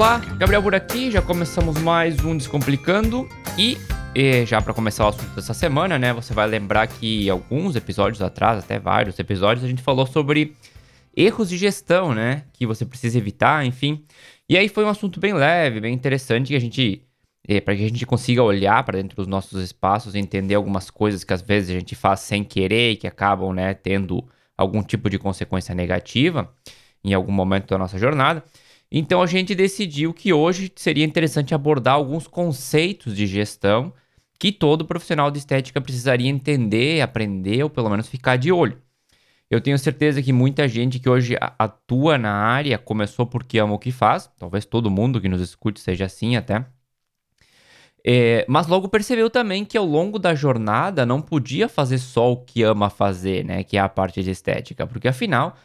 Olá, Gabriel por aqui, já começamos mais um Descomplicando e, e já para começar o assunto dessa semana, né, você vai lembrar que alguns episódios atrás, até vários episódios, a gente falou sobre erros de gestão, né, que você precisa evitar, enfim. E aí foi um assunto bem leve, bem interessante que a gente é, para que a gente consiga olhar para dentro dos nossos espaços e entender algumas coisas que às vezes a gente faz sem querer e que acabam, né, tendo algum tipo de consequência negativa em algum momento da nossa jornada. Então a gente decidiu que hoje seria interessante abordar alguns conceitos de gestão que todo profissional de estética precisaria entender, aprender ou pelo menos ficar de olho. Eu tenho certeza que muita gente que hoje atua na área começou porque ama o que faz, talvez todo mundo que nos escute seja assim até. É, mas logo percebeu também que ao longo da jornada não podia fazer só o que ama fazer, né? Que é a parte de estética, porque afinal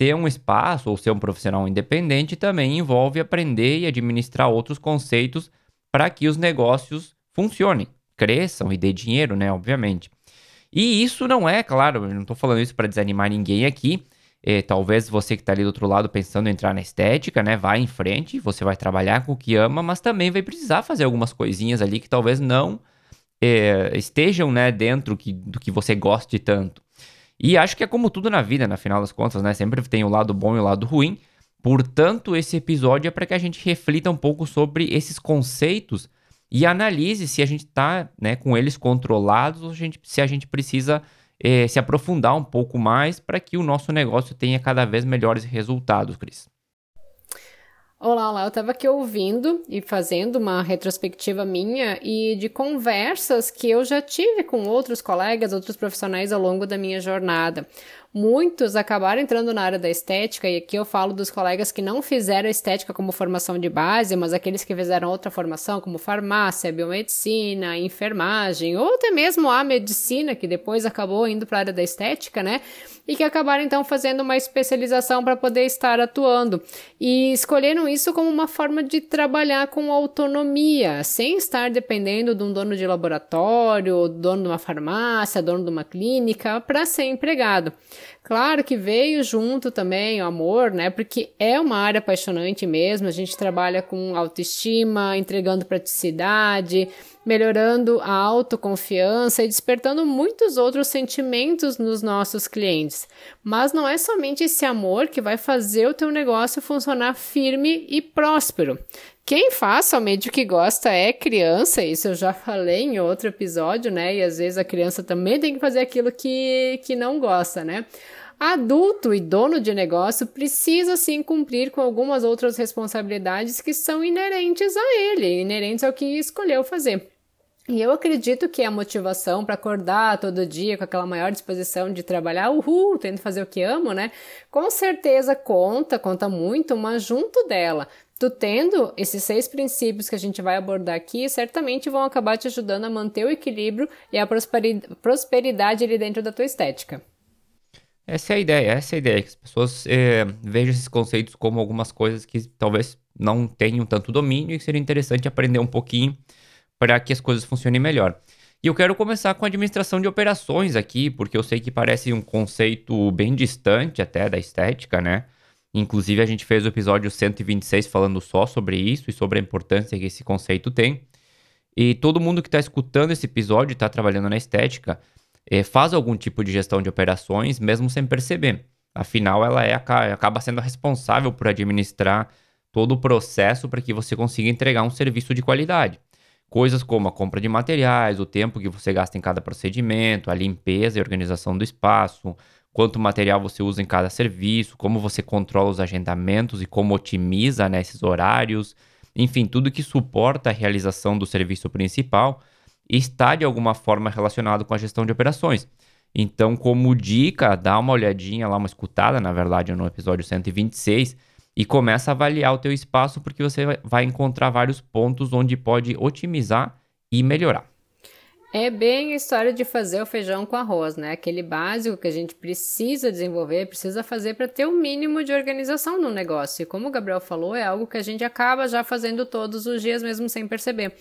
ter um espaço ou ser um profissional independente também envolve aprender e administrar outros conceitos para que os negócios funcionem, cresçam e dê dinheiro, né? Obviamente. E isso não é, claro, eu não estou falando isso para desanimar ninguém aqui. É, talvez você que está ali do outro lado pensando em entrar na estética, né? Vai em frente, você vai trabalhar com o que ama, mas também vai precisar fazer algumas coisinhas ali que talvez não é, estejam né, dentro que, do que você goste tanto. E acho que é como tudo na vida, na final das contas, né? Sempre tem o lado bom e o lado ruim. Portanto, esse episódio é para que a gente reflita um pouco sobre esses conceitos e analise se a gente está né, com eles controlados ou se a gente precisa eh, se aprofundar um pouco mais para que o nosso negócio tenha cada vez melhores resultados, Cris. Olá, eu estava aqui ouvindo e fazendo uma retrospectiva minha e de conversas que eu já tive com outros colegas, outros profissionais ao longo da minha jornada. Muitos acabaram entrando na área da estética, e aqui eu falo dos colegas que não fizeram estética como formação de base, mas aqueles que fizeram outra formação, como farmácia, biomedicina, enfermagem, ou até mesmo a medicina, que depois acabou indo para a área da estética, né? E que acabaram então fazendo uma especialização para poder estar atuando. E escolheram isso como uma forma de trabalhar com autonomia, sem estar dependendo de um dono de laboratório, dono de uma farmácia, dono de uma clínica, para ser empregado. Claro que veio junto também o amor, né? Porque é uma área apaixonante mesmo. A gente trabalha com autoestima, entregando praticidade, melhorando a autoconfiança e despertando muitos outros sentimentos nos nossos clientes. Mas não é somente esse amor que vai fazer o teu negócio funcionar firme e próspero. Quem faz somente o que gosta é criança, isso eu já falei em outro episódio, né? E às vezes a criança também tem que fazer aquilo que, que não gosta, né? Adulto e dono de negócio precisa sim cumprir com algumas outras responsabilidades que são inerentes a ele, inerentes ao que escolheu fazer. E eu acredito que a motivação para acordar todo dia com aquela maior disposição de trabalhar, uhul, tendo fazer o que amo, né? Com certeza conta, conta muito, mas junto dela, tu tendo esses seis princípios que a gente vai abordar aqui, certamente vão acabar te ajudando a manter o equilíbrio e a prosperidade ali dentro da tua estética. Essa é a ideia, essa é a ideia, que as pessoas é, vejam esses conceitos como algumas coisas que talvez não tenham tanto domínio e que seria interessante aprender um pouquinho para que as coisas funcionem melhor. E eu quero começar com a administração de operações aqui, porque eu sei que parece um conceito bem distante até da estética, né? Inclusive, a gente fez o episódio 126 falando só sobre isso e sobre a importância que esse conceito tem. E todo mundo que está escutando esse episódio e está trabalhando na estética é, faz algum tipo de gestão de operações, mesmo sem perceber. Afinal, ela é, acaba sendo responsável por administrar todo o processo para que você consiga entregar um serviço de qualidade. Coisas como a compra de materiais, o tempo que você gasta em cada procedimento, a limpeza e organização do espaço, quanto material você usa em cada serviço, como você controla os agendamentos e como otimiza né, esses horários, enfim, tudo que suporta a realização do serviço principal está de alguma forma relacionado com a gestão de operações. Então, como dica, dá uma olhadinha lá, uma escutada, na verdade, no episódio 126 e começa a avaliar o teu espaço porque você vai encontrar vários pontos onde pode otimizar e melhorar. É bem a história de fazer o feijão com arroz, né? Aquele básico que a gente precisa desenvolver, precisa fazer para ter o um mínimo de organização no negócio. E como o Gabriel falou, é algo que a gente acaba já fazendo todos os dias, mesmo sem perceber.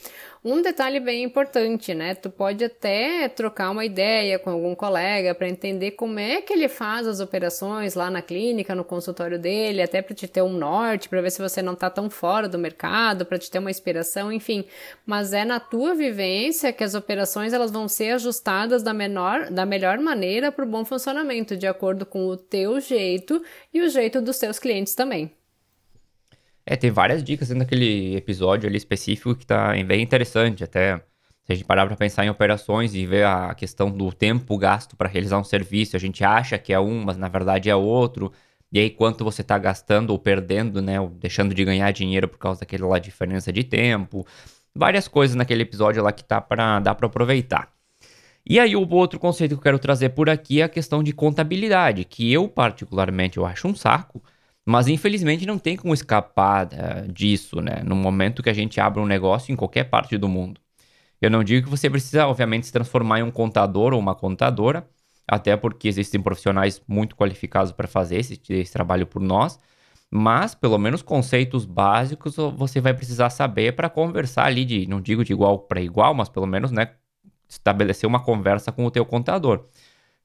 Um detalhe bem importante, né? Tu pode até trocar uma ideia com algum colega para entender como é que ele faz as operações lá na clínica, no consultório dele, até para te ter um norte, para ver se você não tá tão fora do mercado, para te ter uma inspiração, enfim. Mas é na tua vivência que as operações elas vão ser ajustadas da, menor, da melhor maneira para o bom funcionamento, de acordo com o teu jeito e o jeito dos teus clientes também. É, tem várias dicas dentro daquele episódio ali específico que tá bem interessante, até se a gente parar para pensar em operações e ver a questão do tempo gasto para realizar um serviço, a gente acha que é um, mas na verdade é outro. E aí, quanto você está gastando ou perdendo, né? Ou deixando de ganhar dinheiro por causa daquela diferença de tempo várias coisas naquele episódio lá que tá para dar para aproveitar. E aí o outro conceito que eu quero trazer por aqui é a questão de contabilidade, que eu particularmente eu acho um saco, mas infelizmente não tem como escapar uh, disso, né? No momento que a gente abre um negócio em qualquer parte do mundo. Eu não digo que você precisa, obviamente, se transformar em um contador ou uma contadora, até porque existem profissionais muito qualificados para fazer esse, esse trabalho por nós, mas pelo menos conceitos básicos você vai precisar saber para conversar ali de, não digo de igual para igual, mas pelo menos, né, estabelecer uma conversa com o teu contador.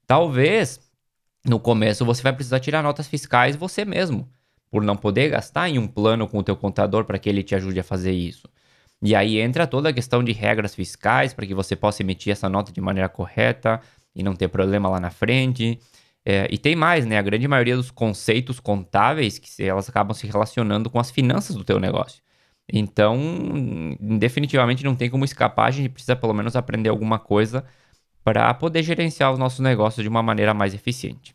Talvez no começo você vai precisar tirar notas fiscais você mesmo, por não poder gastar em um plano com o teu contador para que ele te ajude a fazer isso. E aí entra toda a questão de regras fiscais para que você possa emitir essa nota de maneira correta e não ter problema lá na frente. É, e tem mais, né? A grande maioria dos conceitos contábeis que elas acabam se relacionando com as finanças do teu negócio. Então, definitivamente não tem como escapar, a gente precisa pelo menos aprender alguma coisa para poder gerenciar os nossos negócios de uma maneira mais eficiente.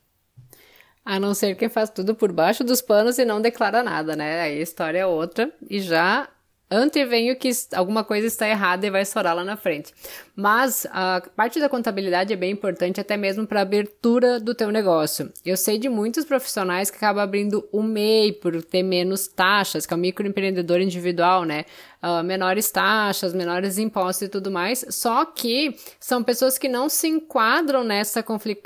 A não ser que faz tudo por baixo dos panos e não declara nada, né? Aí a história é outra e já antevenho que alguma coisa está errada e vai estourar lá na frente. Mas a parte da contabilidade é bem importante até mesmo para a abertura do teu negócio. Eu sei de muitos profissionais que acabam abrindo o MEI por ter menos taxas, que é o microempreendedor individual, né? Uh, menores taxas, menores impostos e tudo mais, só que são pessoas que não se enquadram nessa,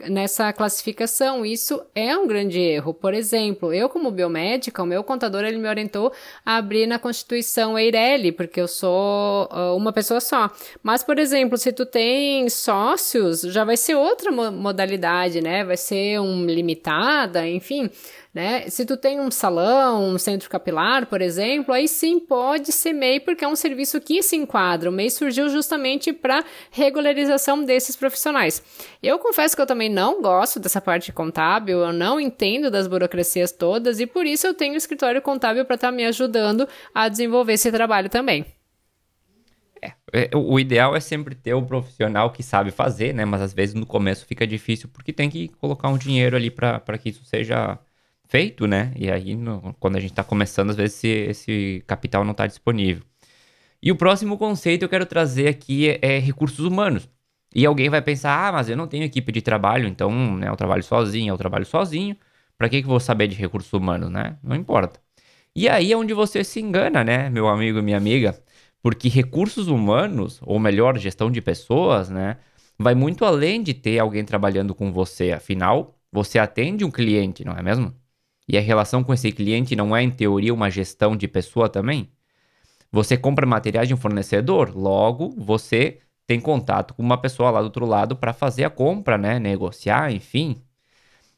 nessa classificação. Isso é um grande erro. Por exemplo, eu como biomédica, o meu contador ele me orientou a abrir na Constituição Eireli, porque eu sou uh, uma pessoa só. Mas, por exemplo, se tu tem sócios, já vai ser outra modalidade, né? Vai ser um limitada, enfim né? Se tu tem um salão, um centro capilar, por exemplo, aí sim pode ser MEI, porque é um serviço que se enquadra. O MEI surgiu justamente para regularização desses profissionais. Eu confesso que eu também não gosto dessa parte contábil, eu não entendo das burocracias todas e por isso eu tenho o escritório contábil para estar tá me ajudando a desenvolver esse trabalho também. É, é o ideal é sempre ter o profissional que sabe fazer, né? Mas às vezes no começo fica difícil porque tem que colocar um dinheiro ali para que isso seja feito, né? E aí, no, quando a gente está começando, às vezes esse, esse capital não está disponível. E o próximo conceito que eu quero trazer aqui é, é, recursos humanos. E alguém vai pensar, ah, mas eu não tenho equipe de trabalho, então né, eu trabalho sozinho, eu trabalho sozinho. Para que, que eu vou saber de recursos humanos, né? Não importa. E aí é onde você se engana, né, meu amigo e minha amiga? Porque recursos humanos, ou melhor, gestão de pessoas, né, vai muito além de ter alguém trabalhando com você. Afinal, você atende um cliente, não é mesmo? E a relação com esse cliente não é, em teoria, uma gestão de pessoa também? Você compra materiais de um fornecedor, logo você tem contato com uma pessoa lá do outro lado para fazer a compra, né? Negociar, enfim.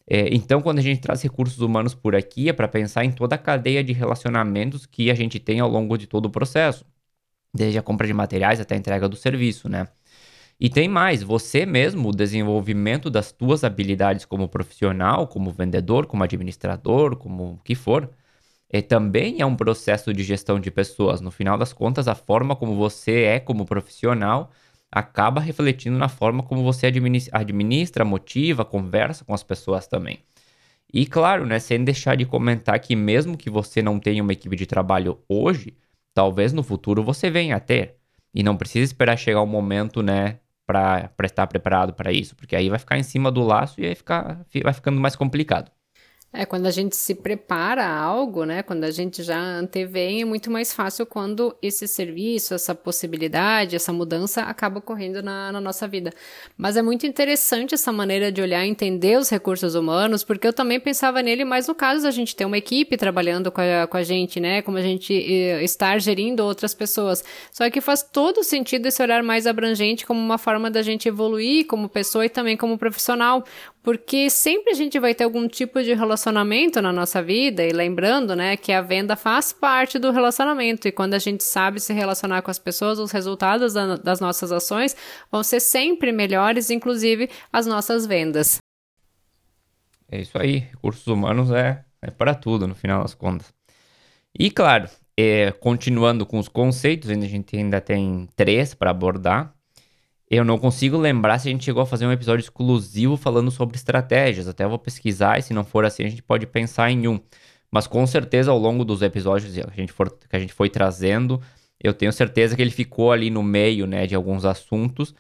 É, então, quando a gente traz recursos humanos por aqui, é para pensar em toda a cadeia de relacionamentos que a gente tem ao longo de todo o processo, desde a compra de materiais até a entrega do serviço, né? E tem mais, você mesmo, o desenvolvimento das tuas habilidades como profissional, como vendedor, como administrador, como o que for, é, também é um processo de gestão de pessoas. No final das contas, a forma como você é como profissional acaba refletindo na forma como você administra, motiva, conversa com as pessoas também. E claro, né, sem deixar de comentar que mesmo que você não tenha uma equipe de trabalho hoje, talvez no futuro você venha a ter. E não precisa esperar chegar o momento, né, para estar preparado para isso, porque aí vai ficar em cima do laço e aí ficar, vai ficando mais complicado. É, quando a gente se prepara a algo, né? Quando a gente já antevém, é muito mais fácil quando esse serviço, essa possibilidade, essa mudança acaba ocorrendo na, na nossa vida. Mas é muito interessante essa maneira de olhar entender os recursos humanos, porque eu também pensava nele mais no caso da gente ter uma equipe trabalhando com a, com a gente, né? Como a gente eh, estar gerindo outras pessoas. Só que faz todo sentido esse olhar mais abrangente como uma forma da gente evoluir como pessoa e também como profissional porque sempre a gente vai ter algum tipo de relacionamento na nossa vida, e lembrando, né, que a venda faz parte do relacionamento, e quando a gente sabe se relacionar com as pessoas, os resultados da, das nossas ações vão ser sempre melhores, inclusive as nossas vendas. É isso aí, recursos humanos é, é para tudo, no final das contas. E claro, é, continuando com os conceitos, a gente ainda tem três para abordar. Eu não consigo lembrar se a gente chegou a fazer um episódio exclusivo falando sobre estratégias. Até vou pesquisar e se não for assim, a gente pode pensar em um. Mas com certeza ao longo dos episódios que a gente, for, que a gente foi trazendo, eu tenho certeza que ele ficou ali no meio né, de alguns assuntos,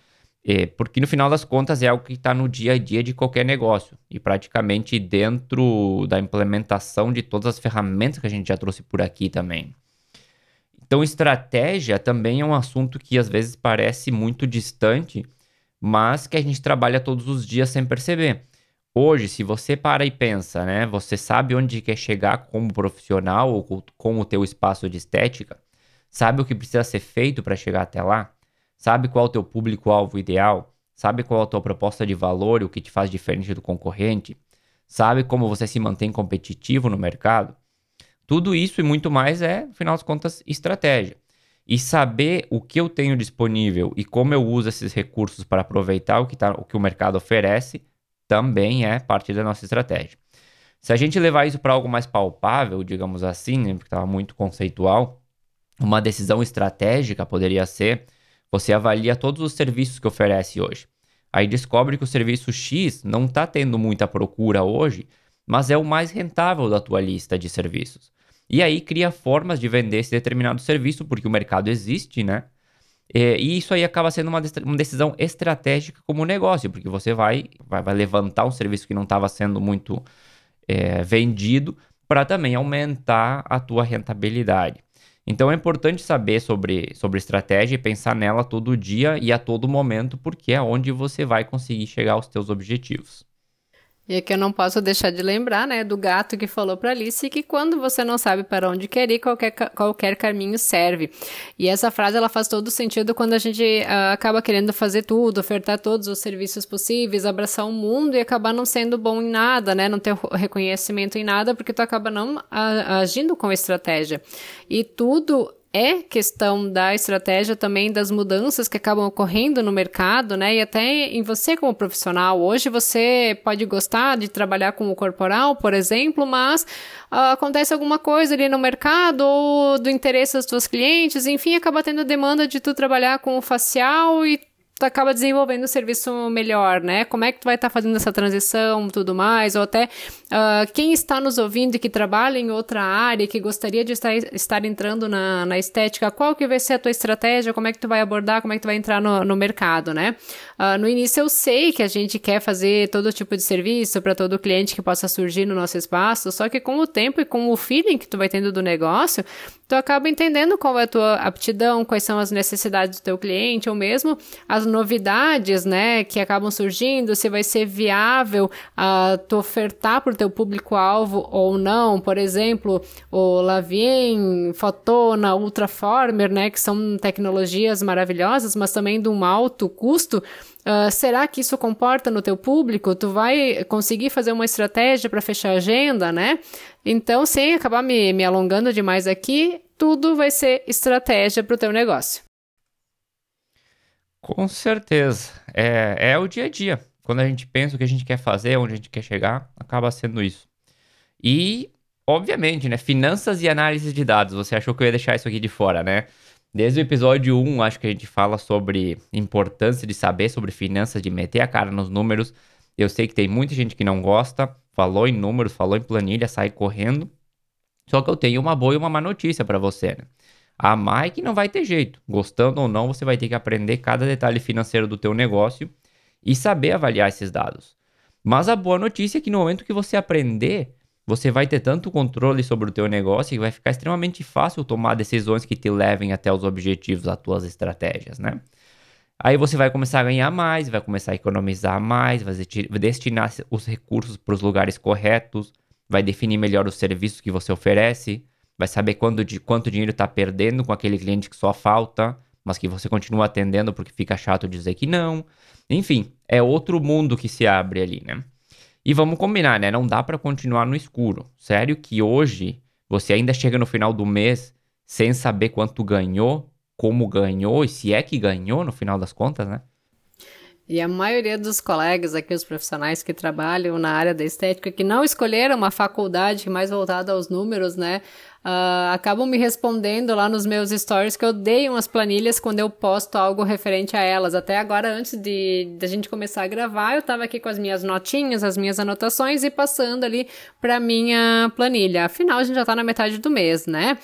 eh, porque no final das contas é algo que está no dia a dia de qualquer negócio e praticamente dentro da implementação de todas as ferramentas que a gente já trouxe por aqui também. Então, estratégia também é um assunto que às vezes parece muito distante, mas que a gente trabalha todos os dias sem perceber. Hoje, se você para e pensa, né, você sabe onde quer chegar como profissional ou com o teu espaço de estética, sabe o que precisa ser feito para chegar até lá, sabe qual é o teu público-alvo ideal, sabe qual é a tua proposta de valor o que te faz diferente do concorrente, sabe como você se mantém competitivo no mercado, tudo isso e muito mais é, no final das contas, estratégia. E saber o que eu tenho disponível e como eu uso esses recursos para aproveitar o que, tá, o, que o mercado oferece também é parte da nossa estratégia. Se a gente levar isso para algo mais palpável, digamos assim, né, porque estava muito conceitual, uma decisão estratégica poderia ser: você avalia todos os serviços que oferece hoje. Aí descobre que o serviço X não está tendo muita procura hoje, mas é o mais rentável da tua lista de serviços. E aí cria formas de vender esse determinado serviço, porque o mercado existe, né? E isso aí acaba sendo uma, decisão estratégica como negócio, porque você vai, vai, vai levantar um serviço que não estava sendo muito é, vendido para também aumentar a tua rentabilidade. Então é importante saber sobre, sobre estratégia e pensar nela todo dia e a todo momento, porque é onde você vai conseguir chegar aos teus objetivos. E aqui eu não posso deixar de lembrar, né, do gato que falou para Alice que quando você não sabe para onde quer ir, qualquer, qualquer caminho serve. E essa frase ela faz todo sentido quando a gente uh, acaba querendo fazer tudo, ofertar todos os serviços possíveis, abraçar o mundo e acabar não sendo bom em nada, né, não ter reconhecimento em nada, porque tu acaba não uh, agindo com estratégia. E tudo é questão da estratégia também das mudanças que acabam ocorrendo no mercado, né? E até em você como profissional. Hoje você pode gostar de trabalhar com o corporal, por exemplo, mas uh, acontece alguma coisa ali no mercado ou do interesse dos seus clientes, enfim, acaba tendo demanda de tu trabalhar com o facial e tu acaba desenvolvendo um serviço melhor, né? Como é que tu vai estar tá fazendo essa transição, tudo mais, ou até uh, quem está nos ouvindo e que trabalha em outra área, que gostaria de estar, estar entrando na, na estética, qual que vai ser a tua estratégia, como é que tu vai abordar, como é que tu vai entrar no, no mercado, né? Uh, no início eu sei que a gente quer fazer todo tipo de serviço para todo cliente que possa surgir no nosso espaço, só que com o tempo e com o feeling que tu vai tendo do negócio, tu acaba entendendo qual é a tua aptidão, quais são as necessidades do teu cliente, ou mesmo as novidades, né, que acabam surgindo, se vai ser viável uh, tu ofertar para o teu público-alvo ou não. Por exemplo, o Lavien, Fotona, Ultraformer, né, que são tecnologias maravilhosas, mas também de um alto custo. Uh, será que isso comporta no teu público? Tu vai conseguir fazer uma estratégia para fechar a agenda, né? Então, sem acabar me, me alongando demais aqui, tudo vai ser estratégia para o teu negócio. Com certeza. É, é o dia a dia. Quando a gente pensa o que a gente quer fazer, onde a gente quer chegar, acaba sendo isso. E, obviamente, né? Finanças e análise de dados. Você achou que eu ia deixar isso aqui de fora, né? Desde o episódio 1, acho que a gente fala sobre importância de saber sobre finanças, de meter a cara nos números. Eu sei que tem muita gente que não gosta, falou em números, falou em planilha, sai correndo. Só que eu tenho uma boa e uma má notícia para você, né? A má que não vai ter jeito. Gostando ou não, você vai ter que aprender cada detalhe financeiro do teu negócio e saber avaliar esses dados. Mas a boa notícia é que no momento que você aprender, você vai ter tanto controle sobre o teu negócio que vai ficar extremamente fácil tomar decisões que te levem até os objetivos, as tuas estratégias, né? Aí você vai começar a ganhar mais, vai começar a economizar mais, vai destinar os recursos para os lugares corretos, vai definir melhor os serviços que você oferece, vai saber quando, de, quanto dinheiro está perdendo com aquele cliente que só falta, mas que você continua atendendo porque fica chato dizer que não. Enfim, é outro mundo que se abre ali, né? E vamos combinar, né? Não dá para continuar no escuro. Sério que hoje você ainda chega no final do mês sem saber quanto ganhou, como ganhou e se é que ganhou no final das contas, né? E a maioria dos colegas aqui, os profissionais que trabalham na área da estética, que não escolheram uma faculdade mais voltada aos números, né, uh, acabam me respondendo lá nos meus stories que eu dei umas planilhas quando eu posto algo referente a elas. Até agora, antes de, de a gente começar a gravar, eu estava aqui com as minhas notinhas, as minhas anotações e passando ali para minha planilha. Afinal, a gente já está na metade do mês, né?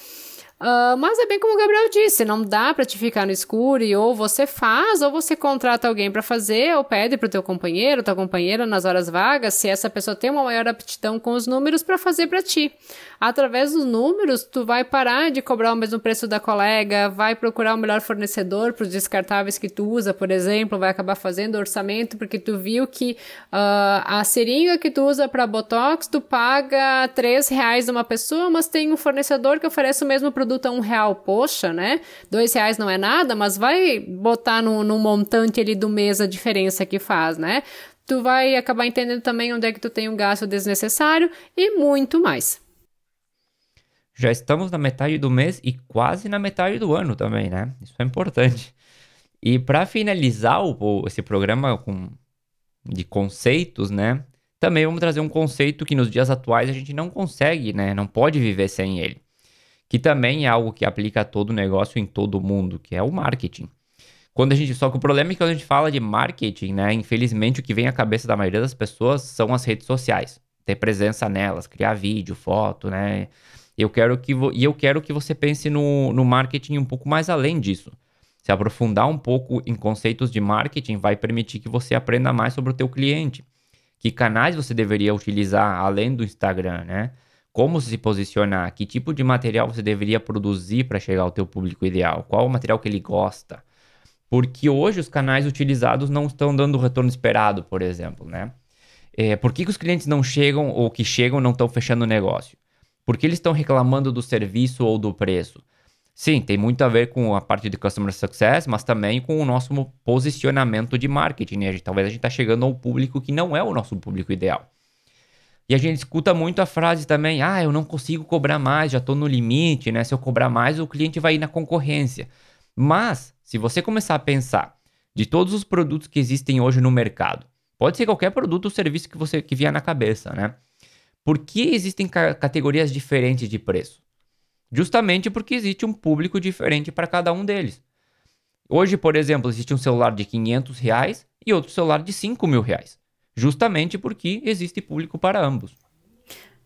Uh, mas é bem como o Gabriel disse, não dá para te ficar no escuro e ou você faz ou você contrata alguém para fazer ou pede pro teu companheiro, tua companheira nas horas vagas, se essa pessoa tem uma maior aptidão com os números para fazer para ti. Através dos números, tu vai parar de cobrar o mesmo preço da colega, vai procurar o melhor fornecedor para os descartáveis que tu usa, por exemplo, vai acabar fazendo orçamento porque tu viu que uh, a seringa que tu usa para botox, tu paga três reais uma pessoa, mas tem um fornecedor que oferece o mesmo produto produto a um real, poxa, né? Dois reais não é nada, mas vai botar no, no montante ali do mês a diferença que faz, né? Tu vai acabar entendendo também onde é que tu tem um gasto desnecessário e muito mais. Já estamos na metade do mês e quase na metade do ano também, né? Isso é importante. E para finalizar o, esse programa com, de conceitos, né? Também vamos trazer um conceito que nos dias atuais a gente não consegue, né? Não pode viver sem ele que também é algo que aplica a todo negócio em todo mundo, que é o marketing. Quando a gente, só que o problema é que quando a gente fala de marketing, né, infelizmente o que vem à cabeça da maioria das pessoas são as redes sociais, ter presença nelas, criar vídeo, foto, né? Eu quero que e eu quero que você pense no, no marketing um pouco mais além disso. Se aprofundar um pouco em conceitos de marketing vai permitir que você aprenda mais sobre o teu cliente. Que canais você deveria utilizar além do Instagram, né? Como se posicionar, que tipo de material você deveria produzir para chegar ao teu público ideal, qual o material que ele gosta. Porque hoje os canais utilizados não estão dando o retorno esperado, por exemplo, né? É, por que, que os clientes não chegam ou que chegam não estão fechando o negócio? Porque eles estão reclamando do serviço ou do preço? Sim, tem muito a ver com a parte de Customer Success, mas também com o nosso posicionamento de marketing. Né? Talvez a gente está chegando ao público que não é o nosso público ideal. E a gente escuta muito a frase também: ah, eu não consigo cobrar mais, já estou no limite, né? Se eu cobrar mais, o cliente vai ir na concorrência. Mas, se você começar a pensar de todos os produtos que existem hoje no mercado, pode ser qualquer produto ou serviço que você que vier na cabeça, né? Por que existem ca categorias diferentes de preço? Justamente porque existe um público diferente para cada um deles. Hoje, por exemplo, existe um celular de 500 reais e outro celular de 5 mil reais justamente porque existe público para ambos.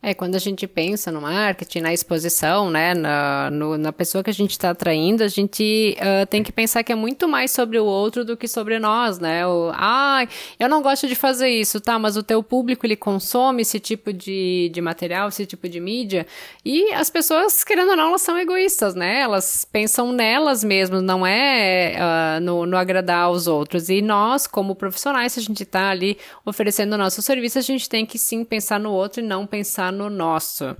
É, quando a gente pensa no marketing, na exposição, né, na, no, na pessoa que a gente está atraindo, a gente uh, tem que pensar que é muito mais sobre o outro do que sobre nós, né? O, ah, eu não gosto de fazer isso, tá, mas o teu público, ele consome esse tipo de, de material, esse tipo de mídia, e as pessoas, querendo ou não, elas são egoístas, né? Elas pensam nelas mesmas, não é uh, no, no agradar aos outros. E nós, como profissionais, se a gente está ali oferecendo o nosso serviço, a gente tem que sim pensar no outro e não pensar no nosso.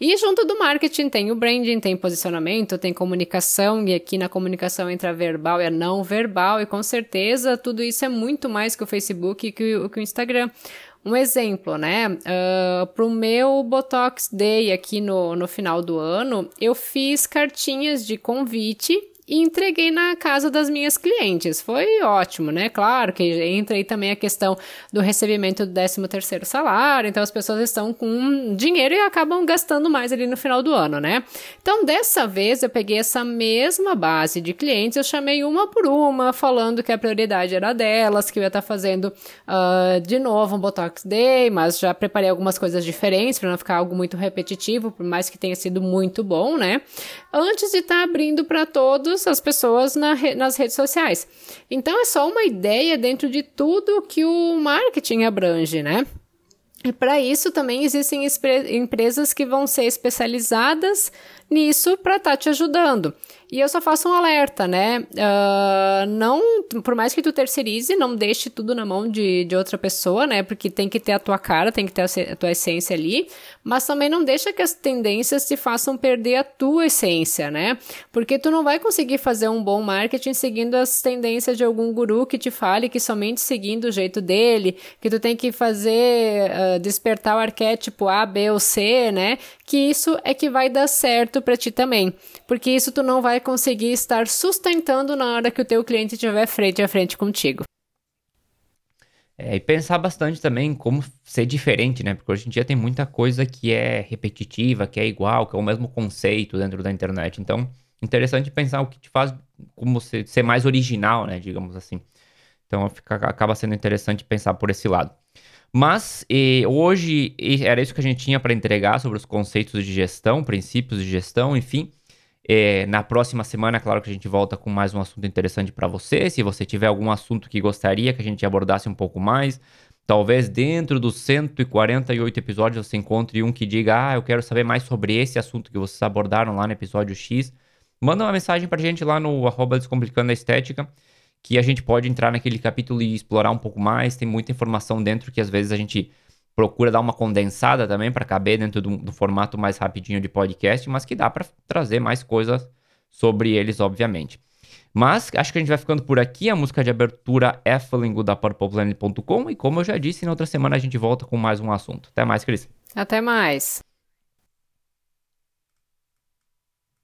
E junto do marketing tem o branding, tem posicionamento, tem comunicação, e aqui na comunicação entra verbal e a não verbal, e com certeza tudo isso é muito mais que o Facebook e que o, que o Instagram. Um exemplo, né? Uh, pro meu Botox Day aqui no, no final do ano, eu fiz cartinhas de convite e entreguei na casa das minhas clientes. Foi ótimo, né? Claro que entra aí também a questão do recebimento do 13 terceiro salário, então as pessoas estão com dinheiro e acabam gastando mais ali no final do ano, né? Então, dessa vez, eu peguei essa mesma base de clientes, eu chamei uma por uma, falando que a prioridade era delas, que eu ia estar fazendo uh, de novo um Botox Day, mas já preparei algumas coisas diferentes para não ficar algo muito repetitivo, por mais que tenha sido muito bom, né? Antes de estar abrindo para todos as pessoas na re nas redes sociais. Então é só uma ideia dentro de tudo que o marketing abrange, né? E para isso também existem empresas que vão ser especializadas nisso para estar tá te ajudando. E eu só faço um alerta, né? Uh, não, por mais que tu terceirize, não deixe tudo na mão de, de outra pessoa, né? Porque tem que ter a tua cara, tem que ter a, tua essência ali. Mas também não deixa que as tendências te façam perder a tua essência, né? Porque tu não vai conseguir fazer um bom marketing seguindo as tendências de algum guru que te fale que somente seguindo o jeito dele, que tu tem que fazer uh, despertar o arquétipo A, B ou C, né? Que isso é que vai dar certo para ti também. Porque isso tu não vai conseguir estar sustentando na hora que o teu cliente estiver frente a frente contigo. É, e pensar bastante também como ser diferente, né? Porque hoje em dia tem muita coisa que é repetitiva, que é igual, que é o mesmo conceito dentro da internet. Então, interessante pensar o que te faz como ser, ser mais original, né? Digamos assim. Então, fica, acaba sendo interessante pensar por esse lado. Mas hoje era isso que a gente tinha para entregar sobre os conceitos de gestão, princípios de gestão, enfim. É, na próxima semana, claro que a gente volta com mais um assunto interessante para você. Se você tiver algum assunto que gostaria que a gente abordasse um pouco mais, talvez dentro dos 148 episódios você encontre um que diga: Ah, eu quero saber mais sobre esse assunto que vocês abordaram lá no episódio X. Manda uma mensagem para a gente lá no arroba Descomplicando a Estética, que a gente pode entrar naquele capítulo e explorar um pouco mais. Tem muita informação dentro que às vezes a gente procura dar uma condensada também para caber dentro do, do, formato mais rapidinho de podcast, mas que dá para trazer mais coisas sobre eles, obviamente. Mas acho que a gente vai ficando por aqui. A música de abertura é Flingo da PurplePlanet.com e como eu já disse, na outra semana a gente volta com mais um assunto. Até mais, Cris. Até mais.